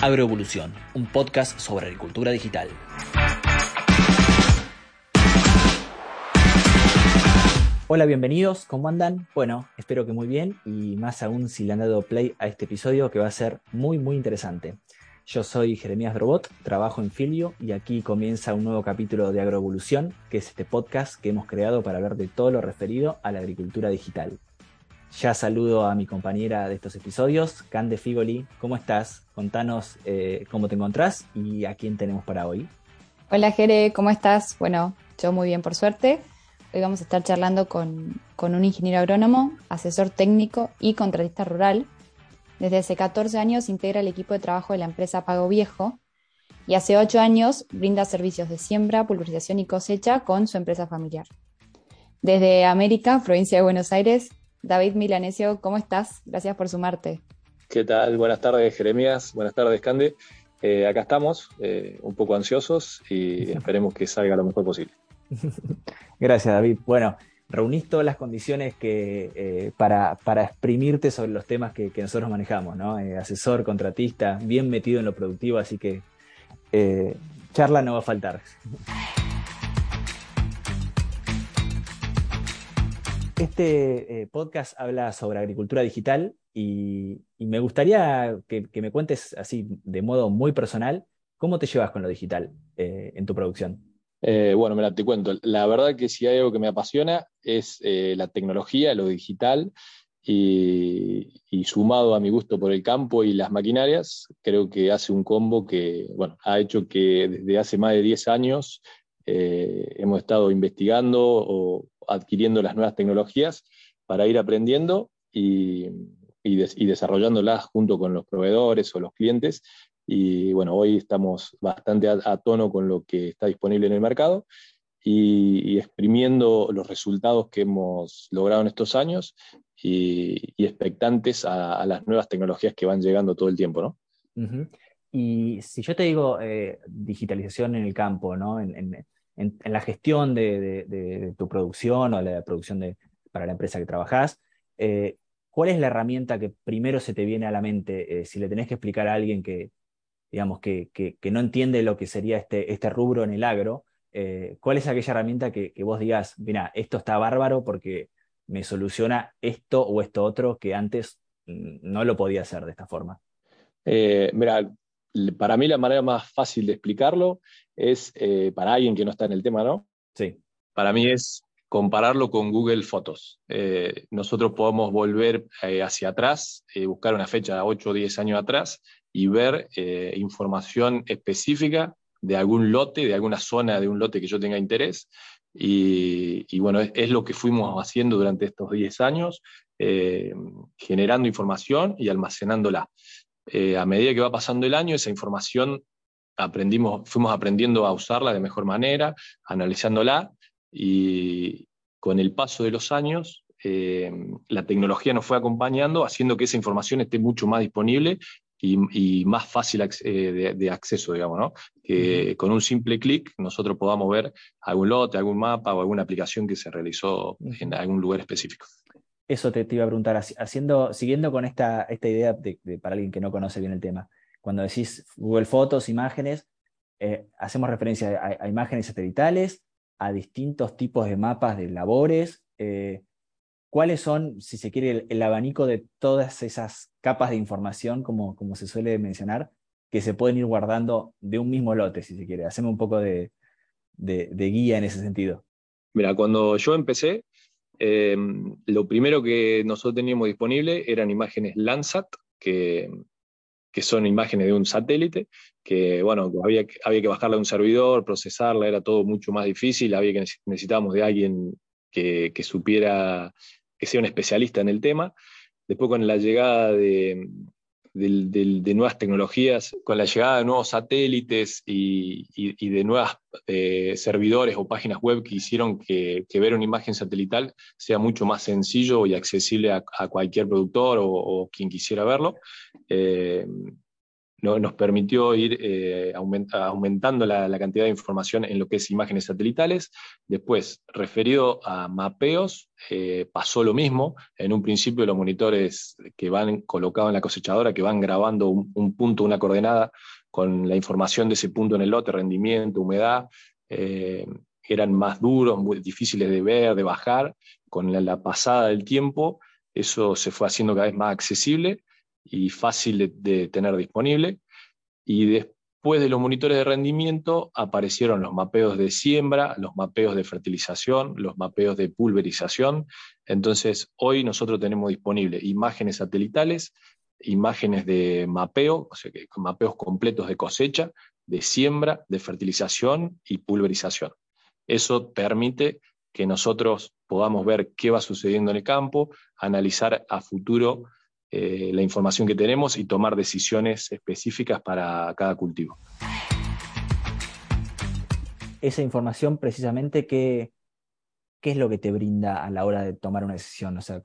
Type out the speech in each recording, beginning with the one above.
Agroevolución, un podcast sobre agricultura digital. Hola, bienvenidos, ¿cómo andan? Bueno, espero que muy bien y más aún si le han dado play a este episodio que va a ser muy, muy interesante. Yo soy Jeremías Drobot, trabajo en Filio y aquí comienza un nuevo capítulo de Agroevolución, que es este podcast que hemos creado para hablar de todo lo referido a la agricultura digital. Ya saludo a mi compañera de estos episodios, Cande Figoli. ¿Cómo estás? Contanos eh, cómo te encontrás y a quién tenemos para hoy. Hola Jere, ¿cómo estás? Bueno, yo muy bien por suerte. Hoy vamos a estar charlando con, con un ingeniero agrónomo, asesor técnico y contratista rural. Desde hace 14 años integra el equipo de trabajo de la empresa Pago Viejo y hace 8 años brinda servicios de siembra, pulverización y cosecha con su empresa familiar. Desde América, provincia de Buenos Aires, David Milanesio, ¿cómo estás? Gracias por sumarte. ¿Qué tal? Buenas tardes, Jeremías. Buenas tardes, Cande. Eh, acá estamos, eh, un poco ansiosos y esperemos que salga lo mejor posible. Gracias, David. Bueno, reunís todas las condiciones que, eh, para, para, exprimirte sobre los temas que, que nosotros manejamos, ¿no? asesor, contratista, bien metido en lo productivo, así que charla no va a faltar. Este eh, podcast habla sobre agricultura digital y, me gustaría que, me cuentes así de modo muy personal cómo te llevas con lo digital eh, en tu producción. Eh, bueno, mira, te cuento. La verdad que si hay algo que me apasiona es la tecnología, lo digital y, sumado a mi gusto por el campo y las maquinarias, creo que hace un combo que bueno, ha hecho que desde hace más de 10 años hemos estado investigando o adquiriendo las nuevas tecnologías para ir aprendiendo y, desarrollándolas junto con los proveedores o los clientes. Y bueno, hoy estamos bastante a, tono con lo que está disponible en el mercado y, exprimiendo los resultados que hemos logrado en estos años y, expectantes a, las nuevas tecnologías que van llegando todo el tiempo, ¿no? Y si yo te digo eh, digitalización en el campo, ¿no? en, en, la gestión de, tu producción o la producción de, para la empresa que trabajas, eh, ¿cuál es la herramienta que primero se te viene a la mente eh, si le tenés que explicar a alguien que, digamos, que, no entiende lo que sería este, este rubro en el agro? Eh, ¿Cuál es aquella herramienta que, vos digas, mira, esto está bárbaro porque me soluciona esto o esto otro que antes mm, no lo podía hacer de esta forma? mira, para mí la manera más fácil de explicarlo es, eh, para alguien que no está en el tema, ¿no? Sí. Para mí es compararlo con Google Fotos. Eh, nosotros podemos volver eh, hacia atrás, buscar una fecha 8 o 10 años atrás y ver información específica de algún lote, de alguna zona de un lote que yo tenga interés. Y, bueno, es, lo que fuimos haciendo durante estos 10 años, generando información y almacenándola. A medida que va pasando el año, esa información aprendimos, fuimos aprendiendo a usarla de mejor manera, analizándola y con el paso de los años eh, la tecnología nos fue acompañando, haciendo que esa información esté mucho más disponible y, más fácil eh, de, acceso, digamos, ¿no? Que con un simple clic nosotros podamos ver algún lote, algún mapa o alguna aplicación que se realizó en algún lugar específico. Eso te, iba a preguntar, haciendo, siguiendo con esta, esta idea de, para alguien que no conoce bien el tema cuando decís Google Fotos, imágenes, eh, hacemos referencia a, imágenes satelitales, a distintos tipos de mapas de labores. Eh, ¿Cuáles son, si se quiere, el, abanico de todas esas capas de información, como, como se suele mencionar, que se pueden ir guardando de un mismo lote, si se quiere? Hacemos un poco de, guía en ese sentido. Mira, cuando yo empecé, eh, lo primero que nosotros teníamos disponible eran imágenes Landsat, que son imágenes de un satélite, que bueno, había, había que bajarla a un servidor, procesarla, era todo mucho más difícil, había que necesitábamos de alguien que, que supiera, que sea un especialista en el tema. Después con la llegada de, de, nuevas tecnologías, con la llegada de nuevos satélites y, de nuevos eh, servidores o páginas web que hicieron que, ver una imagen satelital sea mucho más sencillo y accesible a, cualquier productor o, quien quisiera verlo. Eh, nos permitió ir eh, aumentando la, cantidad de información en lo que es imágenes satelitales. Después, referido a mapeos, eh, pasó lo mismo. En un principio los monitores que van colocados en la cosechadora, que van grabando un, punto, una coordenada, con la información de ese punto en el lote, rendimiento, humedad, eh, eran más duros, muy difíciles de ver, de bajar. Con la pasada del tiempo, eso se fue haciendo cada vez más accesible y fácil de, tener disponible. Y después de los monitores de rendimiento aparecieron los mapeos de siembra, los mapeos de fertilización, los mapeos de pulverización. Entonces, hoy nosotros tenemos disponible imágenes satelitales, imágenes de mapeo, o sea, mapeos completos de cosecha, de siembra, de fertilización y pulverización. Eso permite que nosotros podamos ver qué va sucediendo en el campo, analizar a futuro eh, la información que tenemos y tomar decisiones específicas para cada cultivo. Esa información precisamente, ¿qué, qué es lo que te brinda a la hora de tomar una decisión? O sea,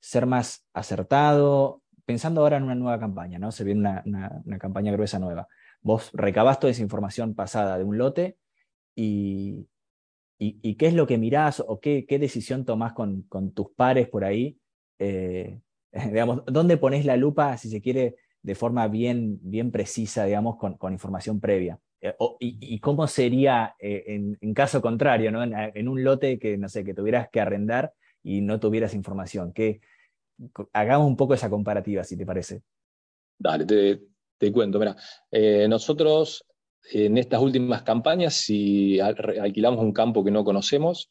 ser más acertado, pensando ahora en una nueva campaña, ¿no? Se viene una, campaña gruesa nueva. Vos recabás toda esa información pasada de un lote y, y, qué es lo que mirás o qué, qué decisión tomás con, con, tus pares por ahí eh, digamos, ¿dónde pones la lupa, si se quiere, de forma bien, bien precisa, digamos, con, información previa? Eh, y, cómo sería eh, en, caso contrario, ¿no? En, un lote que, no sé, que tuvieras que arrendar y no tuvieras información? Que, hagamos un poco esa comparativa, si te parece. Dale, te, cuento. Mira, eh, nosotros en estas últimas campañas, si alquilamos un campo que no conocemos,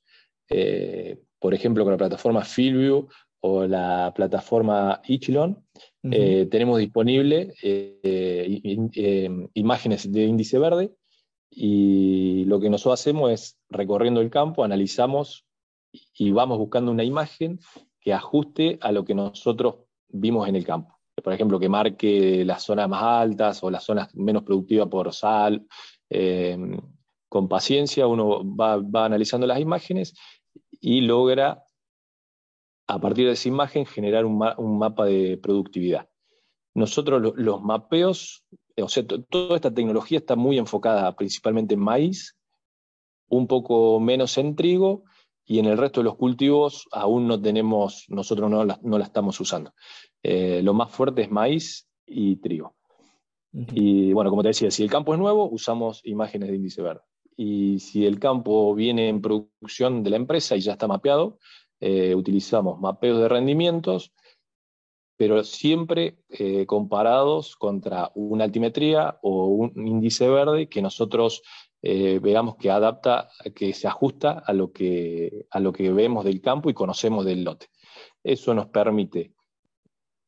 por ejemplo, con la plataforma Fieldview o la plataforma Ichilon, eh, tenemos disponible eh, eh, imágenes de índice verde y lo que nosotros hacemos es recorriendo el campo, analizamos y vamos buscando una imagen que ajuste a lo que nosotros vimos en el campo. Por ejemplo, que marque las zonas más altas o las zonas menos productivas por sal. con paciencia uno va, va analizando las imágenes y logra a partir de esa imagen generar un, mapa de productividad. Nosotros los mapeos, o sea, toda esta tecnología está muy enfocada principalmente en maíz, un poco menos en trigo y en el resto de los cultivos aún no tenemos, nosotros no la, no la estamos usando. Eh, lo más fuerte es maíz y trigo. Y bueno, como te decía, si el campo es nuevo, usamos imágenes de índice verde. Y si el campo viene en producción de la empresa y ya está mapeado, eh, utilizamos mapeos de rendimientos, pero siempre eh, comparados contra una altimetría o un índice verde que nosotros eh, veamos que adapta, que se ajusta a lo que, a lo que vemos del campo y conocemos del lote. Eso nos permite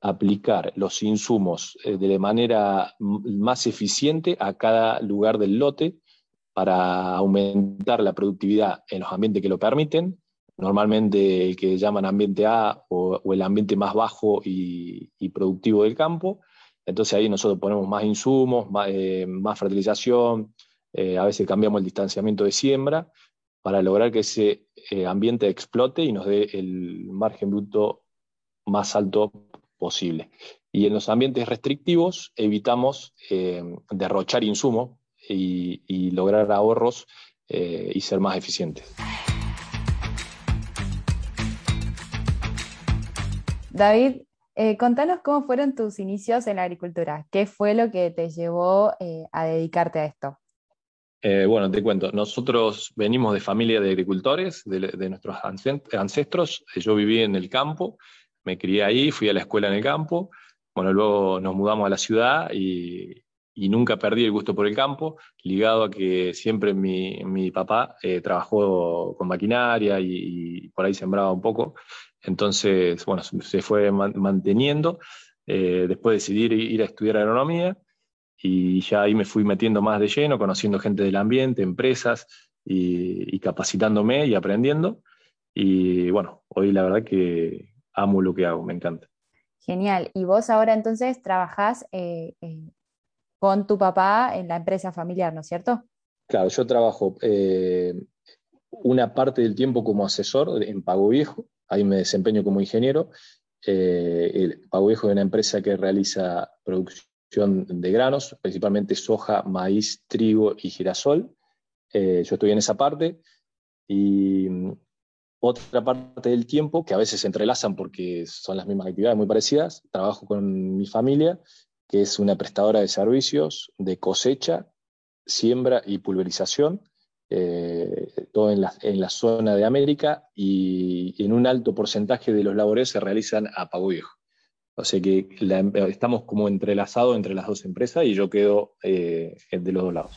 aplicar los insumos de manera más eficiente a cada lugar del lote para aumentar la productividad en los ambientes que lo permiten normalmente el que llaman ambiente A o, el ambiente más bajo y, productivo del campo. Entonces ahí nosotros ponemos más insumos, más, eh, fertilización, eh, a veces cambiamos el distanciamiento de siembra para lograr que ese eh, ambiente explote y nos dé el margen bruto más alto posible. Y en los ambientes restrictivos evitamos derrochar insumos y, y, lograr ahorros y ser más eficientes. David, eh, contanos cómo fueron tus inicios en la agricultura. ¿Qué fue lo que te llevó eh, a dedicarte a esto? Eh, bueno, te cuento. Nosotros venimos de familia de agricultores, de, nuestros ancestros. Yo viví en el campo, me crié ahí, fui a la escuela en el campo. Bueno, luego nos mudamos a la ciudad y, nunca perdí el gusto por el campo, ligado a que siempre mi, papá trabajó con maquinaria y, por ahí sembraba un poco. Entonces, bueno, se fue manteniendo. Eh, después decidí ir a estudiar agronomía y ya ahí me fui metiendo más de lleno, conociendo gente del ambiente, empresas y, capacitándome y aprendiendo. Y bueno, hoy la verdad que amo lo que hago, me encanta. Genial. Y vos ahora entonces trabajás eh, eh, con tu papá en la empresa familiar, ¿no es cierto? Claro, yo trabajo una parte del tiempo como asesor en Pago Viejo, ahí me desempeño como ingeniero. Eh, Pago Viejo es una empresa que realiza producción producción de granos, principalmente soja, maíz, trigo y girasol. Eh, yo estoy en esa parte. Y mm, otra parte del tiempo, que a veces se entrelazan porque son las mismas actividades muy parecidas, trabajo con mi familia, que es una prestadora de servicios de cosecha, siembra y pulverización, eh, todo en la, en la, zona de América y en un alto porcentaje de los labores se realizan a pago viejo. O sea que estamos como entrelazados entre las dos empresas y yo quedo eh, de los dos lados.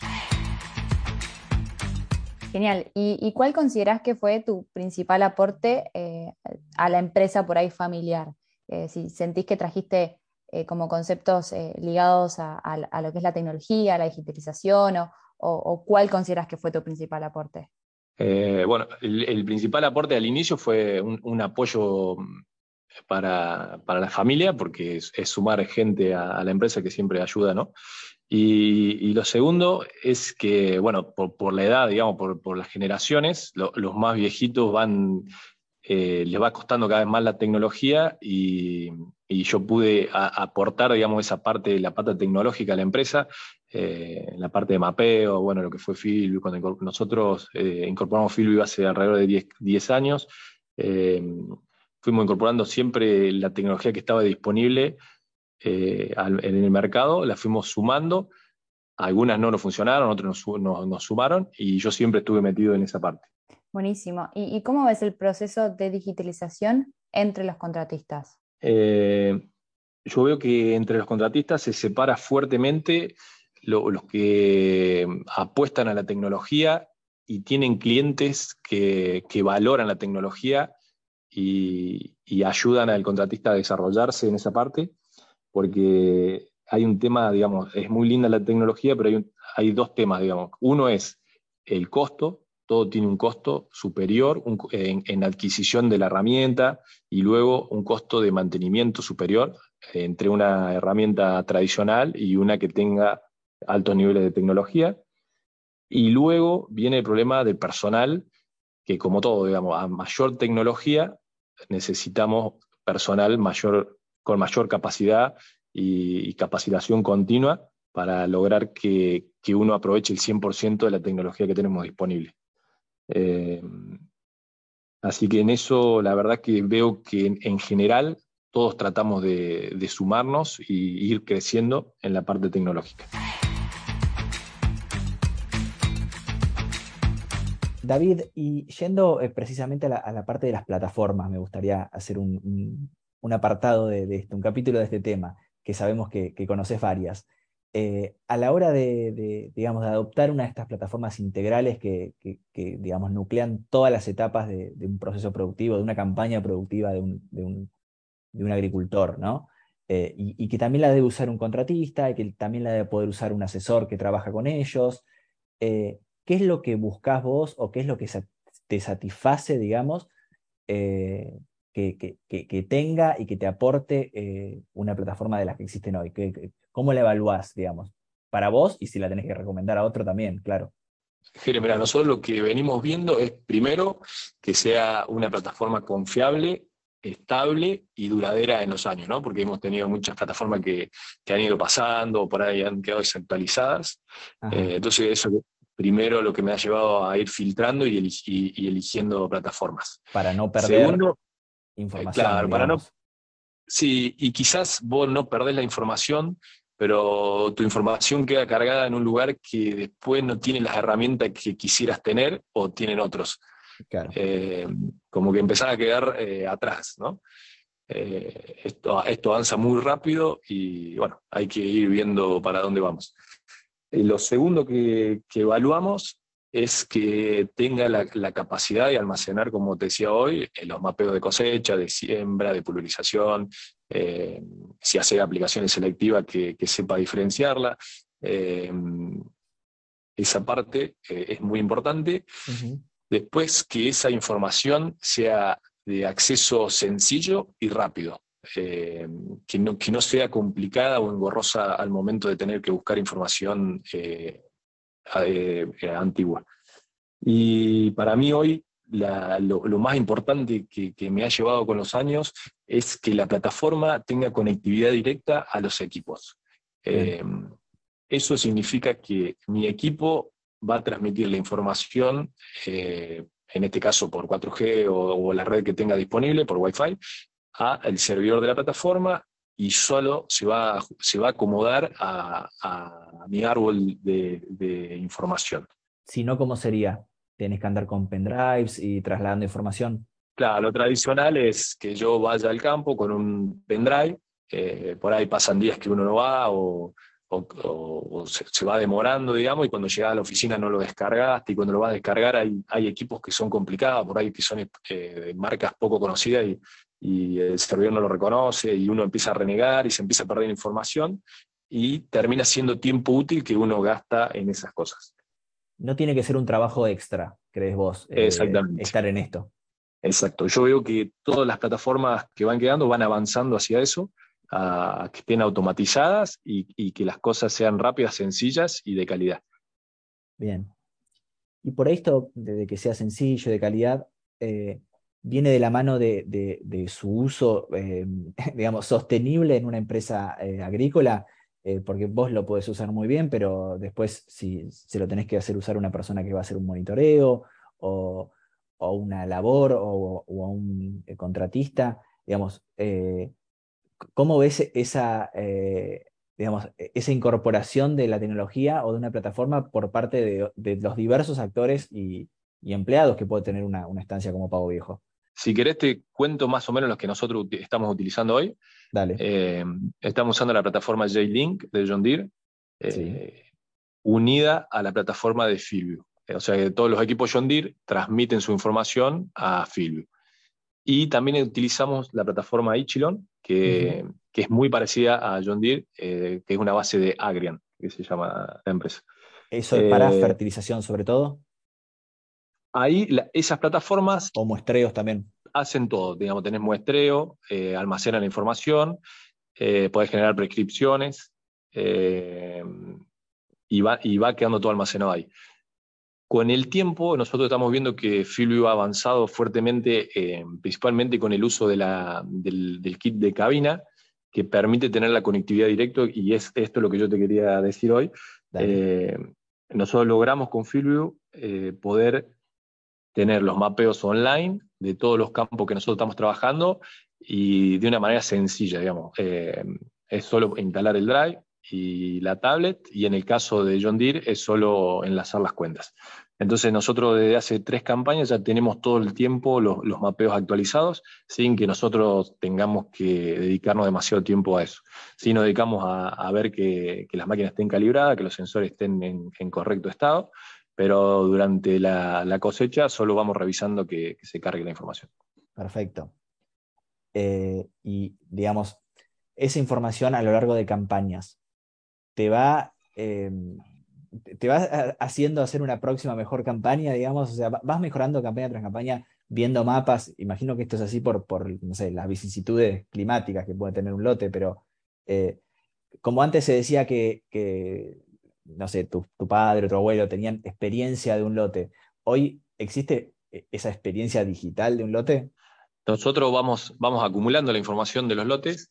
Genial. ¿Y, cuál consideras que fue tu principal aporte eh, a la empresa por ahí familiar? Eh, si sentís que trajiste como conceptos ligados a, lo que es la tecnología, la digitalización, o, cuál consideras que fue tu principal aporte? bueno, el, principal aporte al inicio fue un apoyo para, la familia, porque es, sumar gente a, la empresa que siempre ayuda, ¿no? Y, lo segundo es que, bueno, por, la edad, digamos, por, las generaciones, los más viejitos van, eh, les va costando cada vez más la tecnología y, yo pude aportar, digamos, esa parte, la pata tecnológica a la empresa, eh, la parte de mapeo, bueno, lo que fue Philby, cuando nosotros eh, incorporamos Philby hace alrededor de 10, 10 años, fuimos incorporando siempre la tecnología que estaba disponible eh, en el mercado, la fuimos sumando. Algunas no nos funcionaron, otras nos, sumaron y yo siempre estuve metido en esa parte. Buenísimo. ¿Y, cómo ves el proceso de digitalización entre los contratistas? Eh, yo veo que entre los contratistas se separa fuertemente los que apuestan a la tecnología y tienen clientes que, que valoran la tecnología y, ayudan al contratista a desarrollarse en esa parte, porque hay un tema, digamos, es muy linda la tecnología, pero hay, hay dos temas, digamos. Uno es el costo, todo tiene un costo superior en, adquisición de la herramienta y luego un costo de mantenimiento superior entre una herramienta tradicional y una que tenga altos niveles de tecnología. Y luego viene el problema del personal, que como todo, digamos, a mayor tecnología necesitamos personal mayor, con mayor capacidad y, capacitación continua para lograr que, uno aproveche el 100% de la tecnología que tenemos disponible. Eh, así que en eso la verdad que veo que en, general todos tratamos de, de sumarnos y ir creciendo en la parte tecnológica. David, y yendo eh, precisamente a la, parte de las plataformas, me gustaría hacer un, apartado de, este, un capítulo de este tema, que sabemos que, conoces varias. Eh, a la hora de, digamos, de adoptar una de estas plataformas integrales que, digamos, nuclean todas las etapas de, un proceso productivo, de una campaña productiva de un, agricultor, ¿no? Eh, y, que también la debe usar un contratista, y que también la debe poder usar un asesor que trabaja con ellos. ¿Qué es lo que buscas vos o qué es lo que te satisface, digamos, eh, que, tenga y que te aporte eh, una plataforma de las que existen hoy? ¿Cómo la evaluás, digamos, para vos y si la tenés que recomendar a otro también, claro? mira, nosotros lo que venimos viendo es primero que sea una plataforma confiable, estable y duradera en los años, ¿no? Porque hemos tenido muchas plataformas que, han ido pasando, o por ahí han quedado desactualizadas. Eh, entonces, eso primero lo que me ha llevado a ir filtrando y, eligiendo plataformas. Para no perder información. claro, para no. Sí, y quizás vos no perdés la información, pero tu información queda cargada en un lugar que después no tiene las herramientas que quisieras tener o tienen otros. Eh, como que empezás a quedar eh, atrás, ¿no? Eh, esto, esto avanza muy rápido y bueno, hay que ir viendo para dónde vamos. Y lo segundo que, evaluamos es que tenga la, capacidad de almacenar, como te decía hoy, los mapeos de cosecha, de siembra, de pulverización, eh, si hace aplicaciones selectivas que, sepa diferenciarla. Eh, esa parte eh, es muy importante. Después que esa información sea de acceso sencillo y rápido. Eh, que, no, que, no, sea complicada o engorrosa al momento de tener que buscar información eh, eh, antigua. Y para mí hoy lo, más importante que, que, me ha llevado con los años es que la plataforma tenga conectividad directa a los equipos. Eh, eso significa que mi equipo va a transmitir la información, eh, en este caso por 4G o, la red que tenga disponible, por Wi-Fi, al servidor de la plataforma y solo se va, se va a acomodar a, mi árbol de, información. Si no, ¿cómo sería? ¿Tienes que andar con pendrives y trasladando información? Claro, lo tradicional es que yo vaya al campo con un pendrive, eh, por ahí pasan días que uno no va o, se, va demorando, digamos, y cuando llega a la oficina no lo descargaste, y cuando lo vas a descargar hay, hay equipos que son complicados, por ahí que son eh, marcas poco conocidas y, y el servidor no lo reconoce y uno empieza a renegar y se empieza a perder información y termina siendo tiempo útil que uno gasta en esas cosas. No tiene que ser un trabajo extra, crees vos, eh, estar en esto. Exacto. Yo veo que todas las plataformas que van quedando van avanzando hacia eso, a que estén automatizadas y, que las cosas sean rápidas, sencillas y de calidad. Bien. Y por esto, de que sea sencillo, de calidad, eh, viene de la mano de, su uso, eh, digamos, sostenible en una empresa eh, agrícola, eh, porque vos lo podés usar muy bien, pero después si se lo tenés que hacer usar una persona que va a hacer un monitoreo o, una labor o, a un contratista, digamos, ¿cómo ves esa, digamos, esa incorporación de la tecnología o de una plataforma por parte de, los diversos actores y, empleados que puede tener una estancia como Pago Viejo? Si querés, te cuento más o menos los que nosotros estamos utilizando hoy. Dale. Eh, estamos usando la plataforma J-Link de John Deere, eh, unida a la plataforma de Philview. O sea que todos los equipos John Deere transmiten su información a Philview. Y también utilizamos la plataforma Ichilon, que, es muy parecida a John Deere, eh, que es una base de Agrian, que se llama la empresa. ¿Eso es para fertilización sobre todo? Ahí esas plataformas... O muestreos también. Hacen todo, digamos, tenés muestreo, eh, almacenan la información, eh, podés generar prescripciones eh, y, va, y va quedando todo almacenado ahí. Con el tiempo, nosotros estamos viendo que Philview ha avanzado fuertemente, principalmente con el uso de la, del, kit de cabina, que permite tener la conectividad directa, y es esto lo que yo te quería decir hoy. nosotros logramos con Philview poder tener los mapeos online de todos los campos que nosotros estamos trabajando y de una manera sencilla, digamos. Eh, es solo instalar el Drive y la tablet, y en el caso de John Deere es solo enlazar las cuentas. Entonces nosotros desde hace tres campañas ya tenemos todo el tiempo los, mapeos actualizados sin que nosotros tengamos que dedicarnos demasiado tiempo a eso. Si nos dedicamos a, ver que, las máquinas estén calibradas, que los sensores estén en correcto estado, pero durante la, cosecha solo vamos revisando que, se cargue la información. Perfecto. Eh, y digamos, esa información a lo largo de campañas te va, em, te va haciendo hacer una próxima mejor campaña, digamos, o sea, vas mejorando campaña tras campaña, viendo mapas, imagino que esto es así por, por no sé, las vicisitudes climáticas que puede tener un lote, pero eh, como antes se decía que, que no sé, tu, padre o tu abuelo tenían experiencia de un lote, ¿hoy existe e, esa experiencia digital de un lote? Nosotros vamos, vamos acumulando la información de los lotes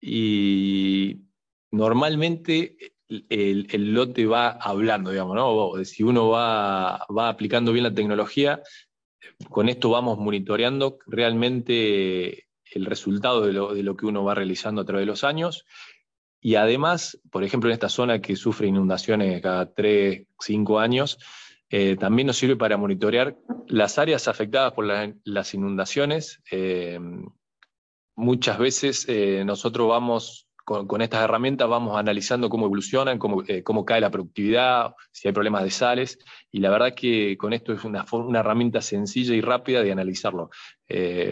y normalmente el, lote va hablando, digamos, ¿no? Si uno va, va aplicando bien la tecnología, con esto vamos monitoreando realmente el resultado de lo, de lo, que uno va realizando a través de los años y además, por ejemplo, en esta zona que sufre inundaciones cada 3, 5 años, eh, también nos sirve para monitorear las áreas afectadas por las inundaciones. Eh, muchas veces eh, nosotros vamos con, estas herramientas, vamos analizando cómo evolucionan, cómo, cómo, cae la productividad, si hay problemas de sales, y la verdad que con esto es una, una herramienta sencilla y rápida de analizarlo.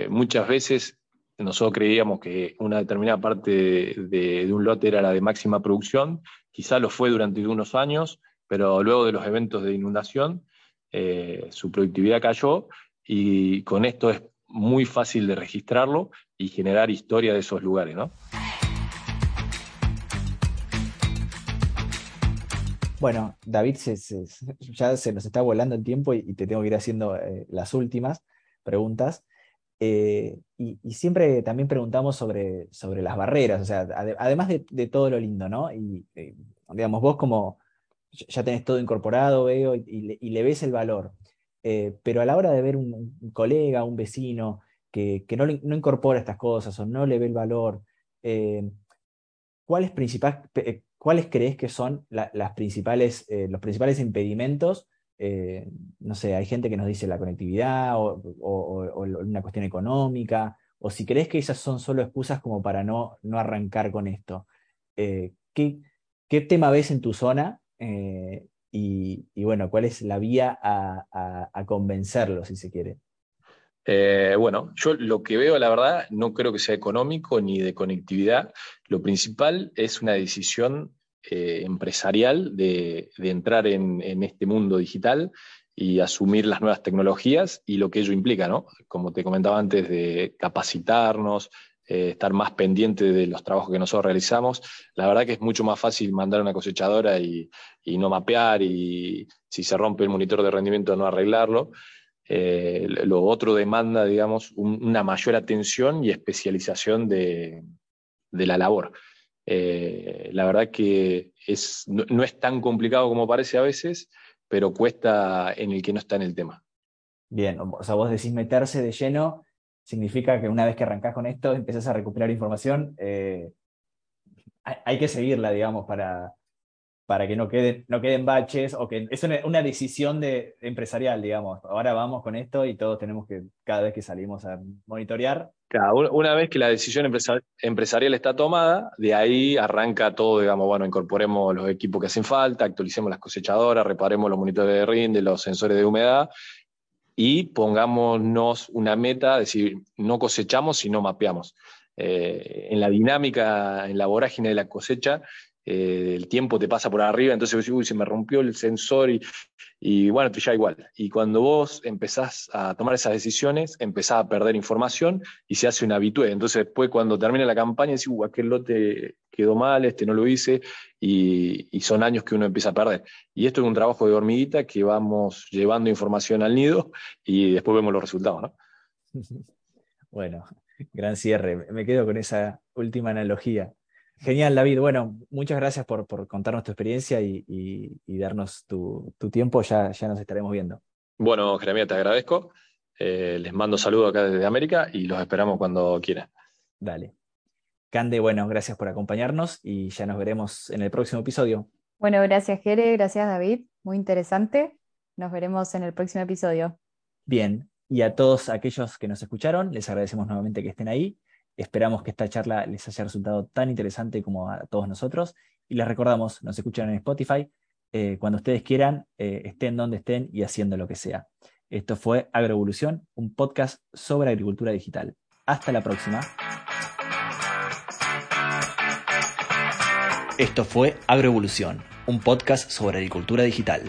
muchas veces nosotros creíamos que una determinada parte de, un lote era la de máxima producción, quizá lo fue durante unos años, pero luego de los eventos de inundación, eh, su productividad cayó y con esto es muy fácil de registrarlo y generar historia de esos lugares, ¿no? Bueno, David, ya se nos está volando el tiempo y, te tengo que ir haciendo eh, las últimas preguntas. Y, siempre también preguntamos sobre, sobre las barreras, o sea, además de, todo lo lindo, ¿no? Y, digamos, vos como ya tenés todo incorporado, veo, y, le, ves el valor, pero a la hora de ver un, colega, un vecino, que, no, no, incorpora estas cosas o no le ve el valor, ¿cuáles, ¿cuáles crees que son las principales, los principales impedimentos eh, no sé, hay gente que nos dice la conectividad o, una cuestión económica, o si crees que esas son solo excusas como para no, no arrancar con esto. Eh, ¿qué, tema ves en tu zona? Eh, y, bueno, ¿cuál es la vía a, a, convencerlo, si se quiere? bueno, yo lo que veo, la verdad, no creo que sea económico ni de conectividad. Lo principal es una decisión eh, empresarial de, entrar en, este mundo digital y asumir las nuevas tecnologías y lo que ello implica, ¿no? Como te comentaba antes, de capacitarnos, eh, estar más pendiente de los trabajos que nosotros realizamos. La verdad que es mucho más fácil mandar una cosechadora y, no mapear y si se rompe el monitor de rendimiento no arreglarlo. Eh, lo otro demanda, digamos, una mayor atención y especialización de, de la labor. Eh, la verdad que es, no, es tan complicado como parece a veces, pero cuesta en el que no está en el tema. Bien, o sea, vos decís meterse de lleno, significa que una vez que arrancás con esto, empezás a recuperar información, eh, hay, que seguirla, digamos, para, para que no queden, no queden baches, o que es una, decisión de, empresarial, digamos. Ahora vamos con esto y todos tenemos que, cada vez que salimos a monitorear, una vez que la decisión empresarial está tomada, de ahí arranca todo, digamos, bueno, incorporemos los equipos que hacen falta, actualicemos las cosechadoras, reparemos los monitores de rinde, los sensores de humedad y pongámonos una meta, es decir, no cosechamos, sino mapeamos. Eh, en la dinámica, en la vorágine de la cosecha, eh, el tiempo te pasa por arriba, entonces uy, se me rompió el sensor y, y bueno, ya igual. Y cuando vos empezás a tomar esas decisiones, empezás a perder información y se hace una habitué. Entonces después cuando termina la campaña, decís, uh, aquel lote quedó mal, este no lo hice, y, y, son años que uno empieza a perder. Y esto es un trabajo de hormiguita que vamos llevando información al nido y después vemos los resultados, ¿no? Bueno, gran cierre. Me quedo con esa última analogía. Genial, David. Bueno, muchas gracias por, contarnos tu experiencia y, darnos tu, tiempo. Ya, ya nos estaremos viendo. Bueno, Jeremia, te agradezco. Eh, les mando saludos acá desde América y los esperamos cuando quieran. Dale. Cande, bueno, gracias por acompañarnos y ya nos veremos en el próximo episodio. Bueno, gracias Jere, gracias David, muy interesante. Nos veremos en el próximo episodio. Bien, y a todos aquellos que nos escucharon, les agradecemos nuevamente que estén ahí Esperamos que esta charla les haya resultado tan interesante como a todos nosotros. Y les recordamos, nos escuchan en Spotify. Eh, cuando ustedes quieran, eh, estén donde estén y haciendo lo que sea. Esto fue Agroevolución, un podcast sobre agricultura digital. Hasta la próxima. Esto fue Agroevolución, un podcast sobre agricultura digital.